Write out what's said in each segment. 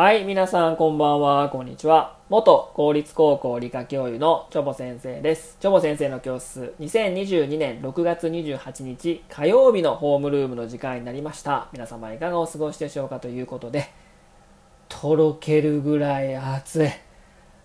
はい、皆さんこんばんは、こんにちは。元公立高校理科教諭のチョボ先生です。チョボ先生の教室、2022年6月28日火曜日のホームルームの時間になりました。皆様いかがお過ごしでしょうかということで、とろけるぐらい暑い。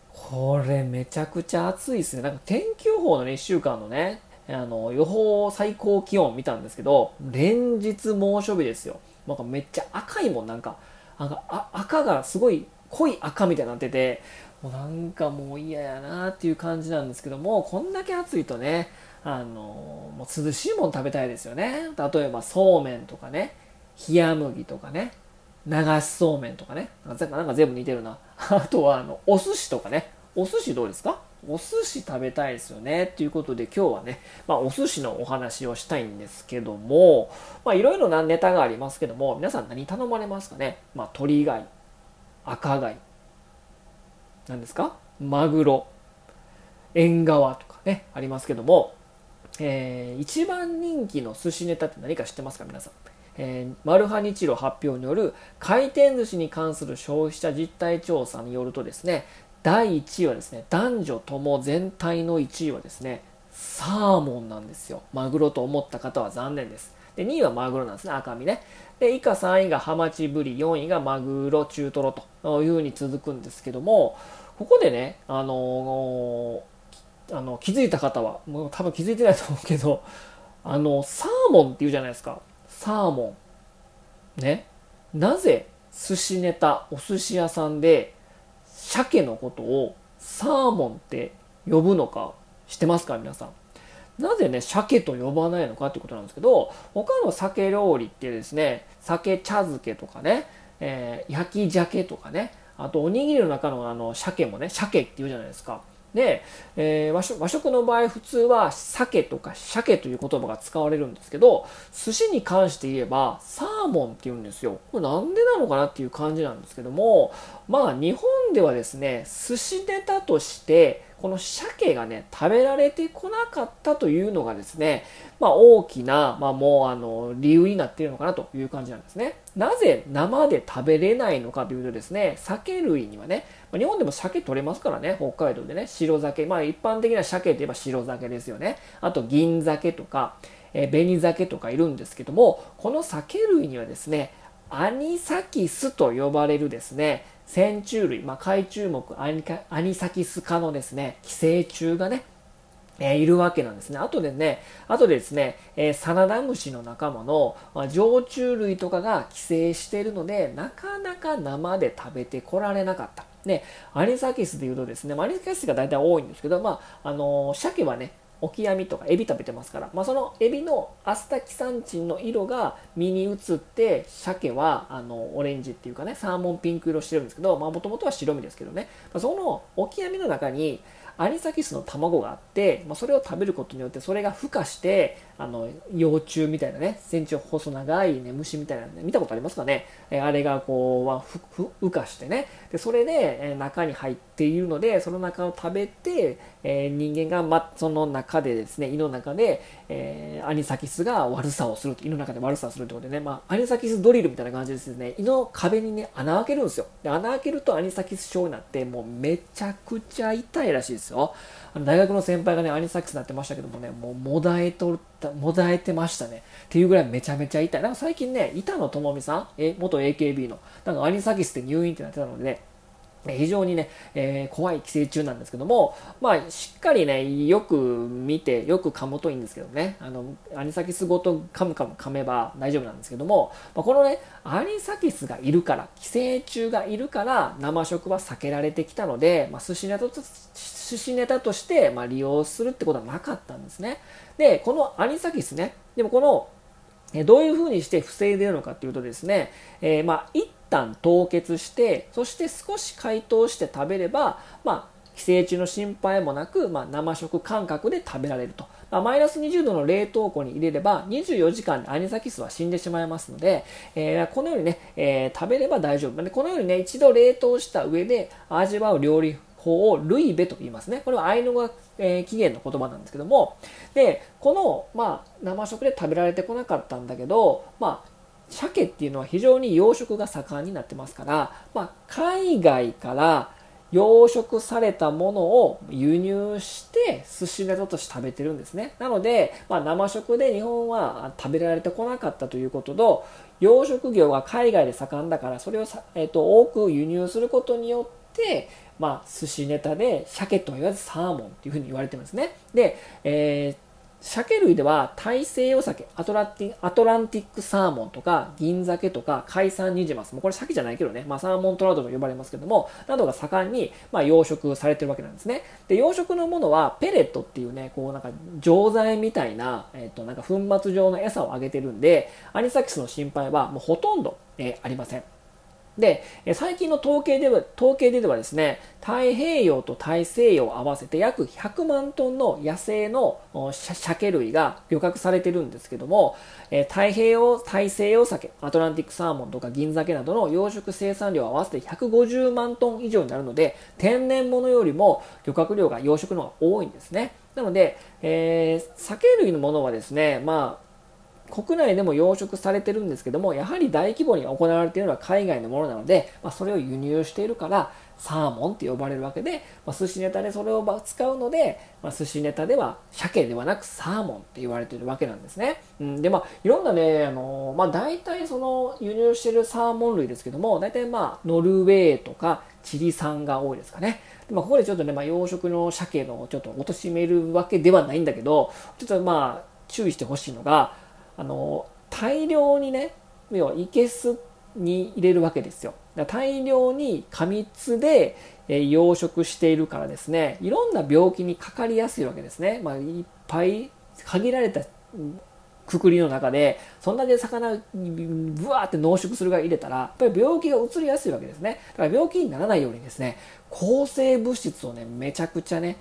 これめちゃくちゃ暑いですね。なんか天気予報のね、1週間のね、あの予報最高気温見たんですけど、連日猛暑日ですよ。なんかめっちゃ赤いもん、なんか。なんかあ赤がすごい濃い赤みたいになってて、もうなんかもう嫌やなっていう感じなんですけども、こんだけ暑いとね、あのもう涼しいもの食べたいですよね。例えばそうめんとかね、冷麦とかね、流しそうめんとかね、なんかなんか全部似てるな。あとはあのお寿司とかね、お寿司どうですか？お寿司食べたいですよね。ということで今日はね、まあ、お寿司のお話をしたいんですけども、まあいろいろなネタがありますけども、皆さん何頼まれますかね？まあ鳥貝、赤貝、何ですか？マグロ、縁側とかね、ありますけども、えー、一番人気の寿司ネタって何か知ってますか？皆さん。えー、マルハニチロ発表による回転寿司に関する消費者実態調査によるとですね、第1位はですね、男女とも全体の1位はですね、サーモンなんですよ。マグロと思った方は残念です。で、2位はマグロなんですね、赤身ね。で、以下3位がハマチブリ、4位がマグロ、中トロというふうに続くんですけども、ここでね、あのー、あの気づいた方は、もう多分気づいてないと思うけど、あの、サーモンって言うじゃないですか。サーモン。ね。なぜ寿司ネタ、お寿司屋さんで鮭のことをサーモンって呼ぶのか知ってますか皆さん。なぜね、鮭と呼ばないのかってことなんですけど、他の鮭料理ってですね、鮭茶漬けとかね、えー、焼き鮭とかね、あとおにぎりの中のあの鮭もね、鮭って言うじゃないですか。で、えー、和食和食の場合普通は鮭とか鮭という言葉が使われるんですけど寿司に関して言えばサーモンって言うんですよ。これなんでなのかなっていう感じなんですけどもまあ日本ではですね寿司ネタとしてこの鮭がね食べられてこなかったというのがですねまあ大きな、まあ、もうあの理由になっているのかなという感じなんですねなぜ生で食べれないのかというとですね鮭類にはねま日本でも鮭取れますからね、北海道でね、白鮭。まあ一般的な鮭といえば白鮭ですよね。あと銀鮭とか、え、紅鮭とかいるんですけども、この鮭類にはですね、アニサキスと呼ばれるですね、線虫類、まあ海中目アニアニサキス科のですね、寄生虫がね、え、いるわけなんですね。あとでね、あとでですね、えー、サナダムシの仲間の、まあ、常虫類とかが寄生しているので、なかなか生で食べてこられなかった。で、アニサキスでいうとですね、アニサキスが大体多いんですけど、まあ、あのー、鮭はね、オキアミとかエビ食べてますから、まあ、そのエビのアスタキサンチンの色が身に移って鮭はあのオレンジっていうかねサーモンピンク色してるんですけどもともとは白身ですけどね、まあ、そのオキアミの中にアニサキスの卵があって、まあ、それを食べることによってそれが孵化してあの幼虫みたいなね線虫細長い、ね、虫みたいな、ね、見たことありますかね、えあれがこうふふ孵化してね。でそれで、え中に入っているのでその中を食べて、えー、人間が、ま、その中でですね胃の中で、えー、アニサキスが悪さをする胃の中で悪さをするってことでね、まあ、アニサキスドリルみたいな感じですね。胃の壁にね穴開けるんですよ。で穴開けるとアニサキス症になってもうめちゃくちゃ痛いらしいですよ。あの大学の先輩がねアニサキスになってましたけどもねもうもだえともだえてましたね。っていうぐらいめちゃめちゃ痛い。なんか最近ね板野友美さん？え元 AKB の。なんかアニサキスって入院ってなってたので、ね、非常にね、えー、怖い寄生虫なんですけども、まあ、しっかりね、よく見て、よく噛むといいんですけどね、あの、アニサキスごと噛む噛む噛めば大丈夫なんですけども、まあ、このね、アニサキスがいるから、寄生虫がいるから、生食は避けられてきたので、まあ、寿司ネタと、寿司ネタとして、まあ、利用するってことはなかったんですね。で、このアニサキスね、でもこの、どういうふうにして防いでいるのかっていうとですね、えー、まあ、一旦凍結して、そして少し解凍して食べれば、まあ、寄生虫の心配もなく、まあ、生食感覚で食べられると。マイナス20度の冷凍庫に入れれば、24時間でアニサキスは死んでしまいますので、えー、このようにね、えー、食べれば大丈夫。でこのようにね、一度冷凍した上で味わう料理法をルイベと言いますね。これはアイヌ語が、起源の言葉なんですけども、で、この、まあ、生食で食べられてこなかったんだけど、まあ、鮭っていうのは非常に養殖が盛んになってますから、まあ、海外から養殖されたものを輸入して寿司ネタとして食べてるんですね。なので、まあ、生食で日本は食べられてこなかったということと、養殖業が海外で盛んだから、それをさ、えーと、多く輸入することによって、まあ、寿司ネタで鮭とは言わずサーモンっていうふうに言われてるんですね。で、えー鮭類では大西洋鮭アトランティアトランティックサーモンとか銀鮭とか海産ニジマスもうこれ鮭じゃないけどね、まあ、サーモントラウトと呼ばれますけどもなどが盛んに、まあ、養殖されてるわけなんですね。で養殖のものはペレットっていうねこうなんか錠剤みたいな,、えー、となんか粉末状の餌をあげてるんでアニサキスの心配はもうほとんど、えー、ありません。で、最近の統計では、統計ではですね、太平洋と大西洋を合わせて約100万トンの野生の鮭類が漁獲されてるんですけども、太平洋、大西洋鮭、アトランティックサーモンとか銀鮭などの養殖生産量を合わせて150万トン以上になるので、天然物よりも漁獲量が養殖の方が多いんですね。なので、えー、鮭類のものはですね、まあ、国内でも養殖されてるんですけども、やはり大規模に行われているのは海外のものなので、まあ、それを輸入しているから、サーモンって呼ばれるわけで、まあ、寿司ネタでそれを使うので、まあ、寿司ネタでは鮭ではなくサーモンって言われているわけなんですね。うん、で、まあ、いろんなね、あのまあ、大体その輸入しているサーモン類ですけども、大体まあ、ノルウェーとかチリ産が多いですかね。まあ、ここでちょっとね、まあ、養殖の鮭のちょっと貶めるわけではないんだけど、ちょっとまあ、注意してほしいのが、あの大量にね要はいけすに入れるわけですよ。大量に過密で養殖しているからですねいろんな病気にかかりやすいわけですね、まあ、いっぱい限られたくくりの中でそんだけ魚ブワーって濃縮するが入れたらやっぱり病気が移りやすいわけですね。だから病気にならないようにですね抗生物質をねめちゃくちゃね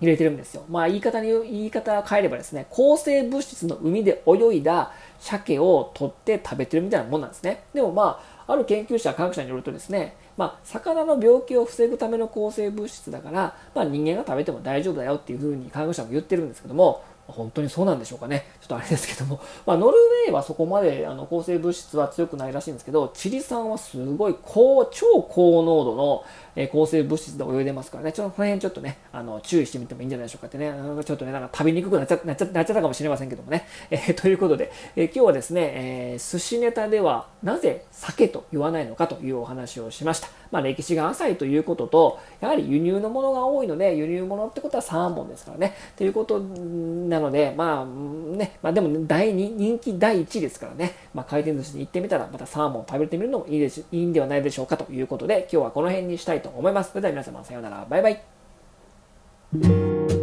入れてるんですよ。まあ言い方に、言い方を変えればですね、抗生物質の海で泳いだ鮭を取って食べてるみたいなもんなんですね。でもまあ、ある研究者、科学者によるとですね、まあ、魚の病気を防ぐための抗生物質だから、まあ人間が食べても大丈夫だよっていうふうに科学者も言ってるんですけども、本当にそうなんでしょうかね。ちょっとあれですけども。まあ、ノルウェーはそこまであの抗生物質は強くないらしいんですけど、チリ産はすごい高、超高濃度の、え、抗生物質で泳いでますからね、ちょっとこの辺ちょっとね、あの、注意してみてもいいんじゃないでしょうかってね、ちょっとね、なんか食べにくくなっちゃなっちゃなっちゃったかもしれませんけどもね。えー、ということで、えー、今日はですね、えー、寿司ネタではなぜ酒と言わないのかというお話をしました。まあ、歴史が浅いということと、やはり輸入のものが多いので、輸入物ってことはサーモンですからね。ということななので、まあね、まあでも第2、人気第1位ですからね、まあ回転寿司に行ってみたら、またサーモンを食べてみるのもいいでしいいんではないでしょうかということで、今日はこの辺にしたいと思います。それでは皆様さようなら、バイバイ。